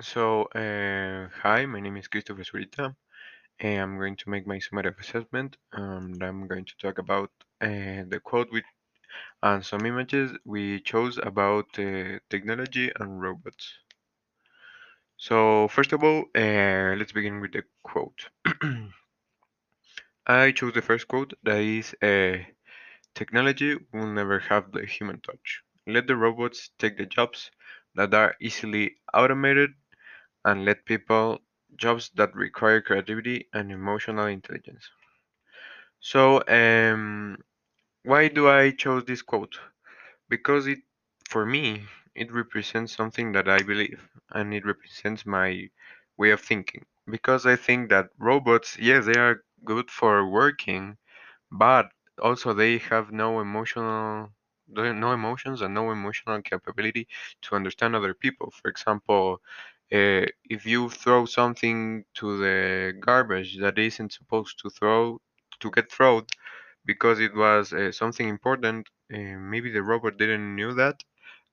So, uh, hi, my name is Christopher Zurita, and I'm going to make my summative assessment. And I'm going to talk about uh, the quote with and some images we chose about uh, technology and robots. So, first of all, let's begin with the quote. I chose the first quote that is Technology will never have the human touch. Let the robots take the jobs that are easily automated and let people jobs that require creativity and emotional intelligence. So, um, why do I chose this quote? Because it, for me, it represents something that I believe, and it represents my way of thinking. Because I think that robots, yes, they are good for working, but also they have no emotional no no emotions and no emotional capability to understand other people for example uh, if you throw something to the garbage that isn't supposed to throw to get thrown because it was uh, something important uh, maybe the robot didn't knew that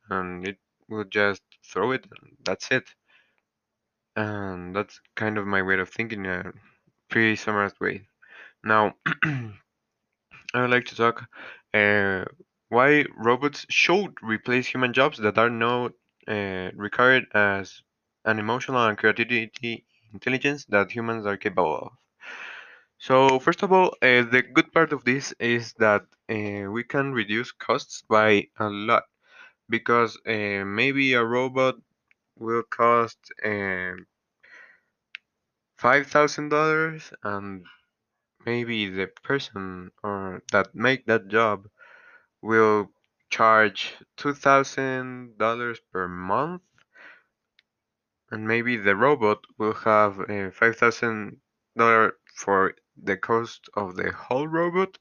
and it will just throw it that's it. And that's kind of my way of thinking in a pretty summarized way. Now I would like to talk uh, why robots should replace human jobs that are not uh, as an emotional and creativity intelligence that humans are capable of. So first of all, uh, the good part of this is that uh, we can reduce costs by a lot because uh, maybe a robot will cost five thousand dollars and maybe the person or that make that job will charge $2,000 per month, and maybe the robot will have uh, $5,000 for the cost of the whole robot,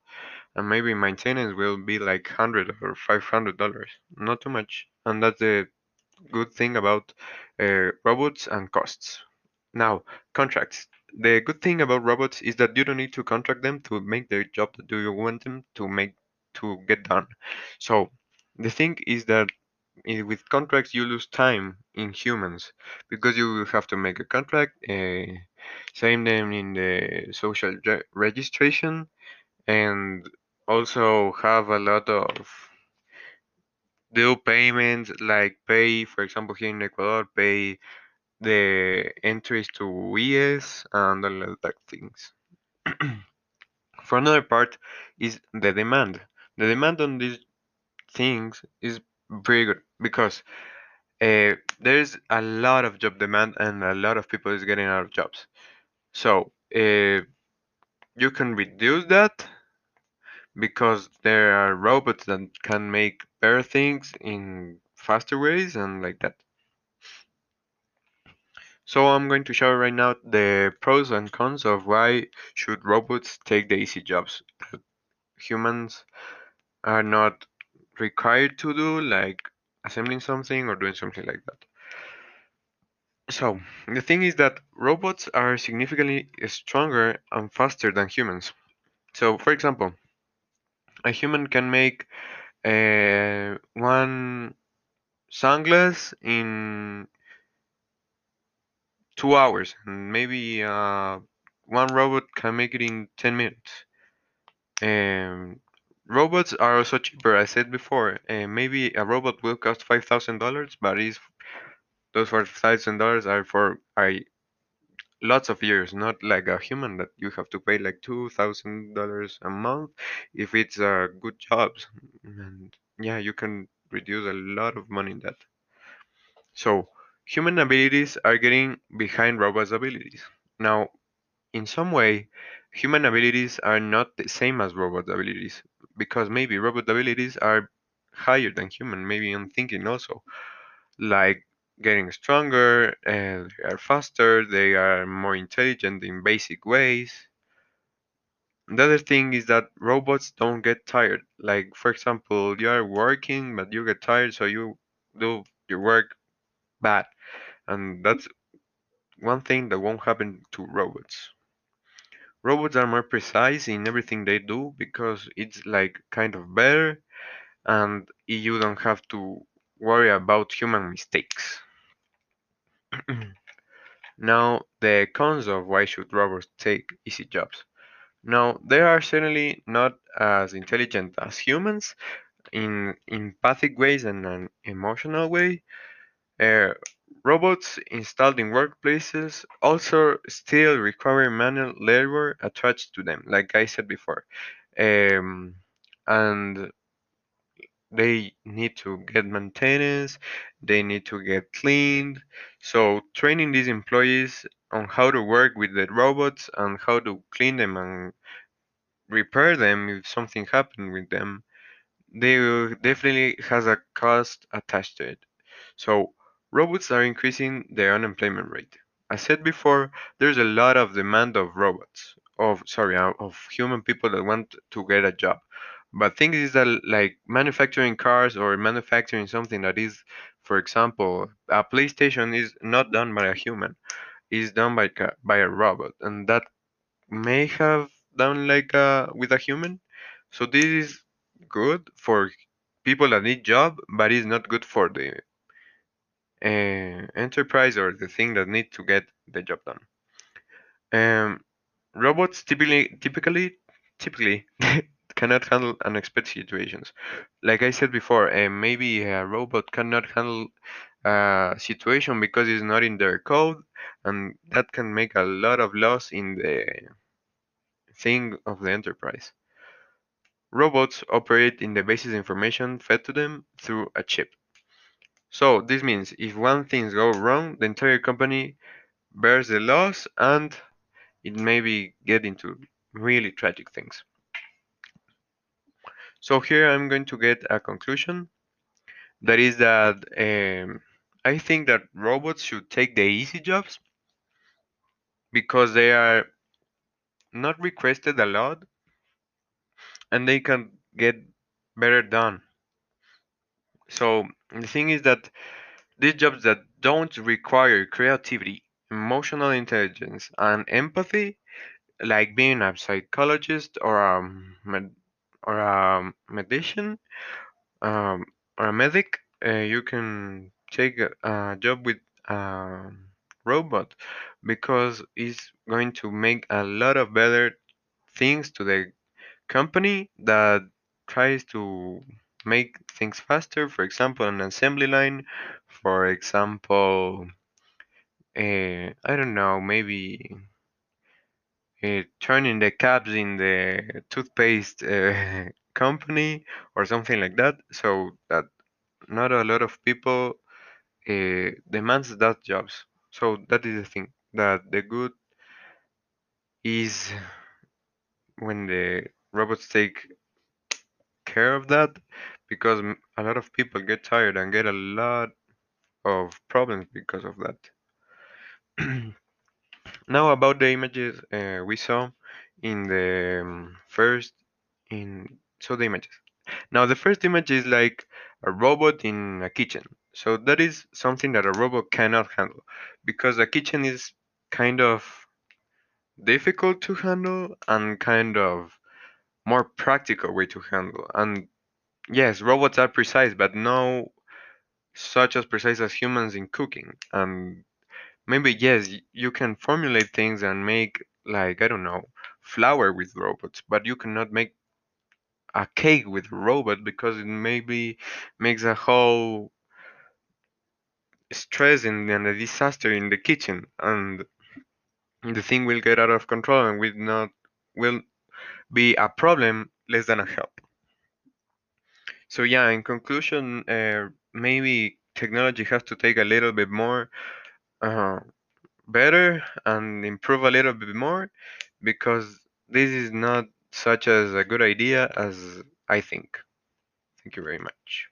and maybe maintenance will be like 100 or $500. Not too much. And that's the good thing about uh, robots and costs. Now, contracts. The good thing about robots is that you don't need to contract them to make their job that you want them to make to get done. So the thing is that with contracts you lose time in humans because you will have to make a contract, uh, sign them in the social re- registration, and also have a lot of due payments like pay, for example, here in Ecuador, pay the entries to ES and all of that things. For another part is the demand. The demand on these things is very good because uh, there's a lot of job demand and a lot of people is getting out of jobs. So uh, you can reduce that because there are robots that can make better things in faster ways and like that. So I'm going to show right now the pros and cons of why should robots take the easy jobs humans are not required to do, like assembling something or doing something like that. So the thing is that robots are significantly stronger and faster than humans. So for example, a human can make uh, one sunglass in two hours, and maybe uh, one robot can make it in 10 minutes. Um, robots are also cheaper. I said before, uh, maybe a robot will cost five thousand dollars, but is those five thousand dollars are for are lots of years, not like a human that you have to pay like two thousand dollars a month if it's a good job. And yeah, you can reduce a lot of money in that. So human abilities are getting behind robots' abilities. Now, in some way, human abilities are not the same as robot abilities because maybe robot abilities are higher than human, maybe in thinking also, like getting stronger, and they are faster, they are more intelligent in basic ways. The other thing is that robots don't get tired. Like, for example, you are working, but you get tired, so you do your work bad. And that's one thing that won't happen to robots. Robots are more precise in everything they do because it's like kind of better and you don't have to worry about human mistakes. now, the cons of why should robots take easy jobs? Now, they are certainly not as intelligent as humans in empathic ways and an emotional way. Uh, robots installed in workplaces also still require manual labor attached to them, like I said before. Um, and they need to get maintenance, they need to get cleaned. So training these employees on how to work with the robots and how to clean them and repair them if something happened with them, they definitely has a cost attached to it. So robots are increasing the unemployment rate. I said before, there's a lot of demand of robots, of sorry, uh, of human people that want to get a job. But thing is that like manufacturing cars or manufacturing something that is, for example, a PlayStation is not done by a human, is done by by a robot, and that may have done like a with a human. So this is good for people that need job, but it's not good for the uh, enterprise or the thing that need to get the job done. Um, robots typically typically typically cannot handle unexpected situations. Like I said before, uh, maybe a robot cannot handle a situation because it's not in their code, and that can make a lot of loss in the thing of the enterprise. Robots operate in the basis information fed to them through a chip. So this means if one thing goes wrong, the entire company bears the loss and it may be get into really tragic things. So here I'm going to get a conclusion. That is that um, I think that robots should take the easy jobs because they are not requested a lot and they can get better done. So the thing is that these jobs that don't require creativity, emotional intelligence, and empathy, like being a psychologist or a med- or a medician um, or a medic, uh, you can take a, a job with a robot because it's going to make a lot of better things to the company that tries to make things faster. For example, an assembly line. For example, uh, I don't know, maybe uh, turning the caps in the toothpaste uh, company or something like that. So that not a lot of people demands that jobs. So that is the thing that the good is when the robots take care of that because a lot of people get tired and get a lot of problems because of that. now about the images uh, we saw in the um, first in so the images. Now the first image is like a robot in a kitchen. So that is something that a robot cannot handle because a kitchen is kind of difficult to handle and kind of more practical way to handle. And yes, robots are precise, but no such as precise as humans in cooking. And maybe yes, you can formulate things and make like I don't know flour with robots, but you cannot make a cake with a robot because it maybe makes a whole stress and, and a disaster in the kitchen, and the thing will get out of control and will not will be a problem less than a help. So yeah, in conclusion, uh, maybe technology has to take a little bit more uh, better and improve a little bit more because this is not such as a good idea as I think. Thank you very much.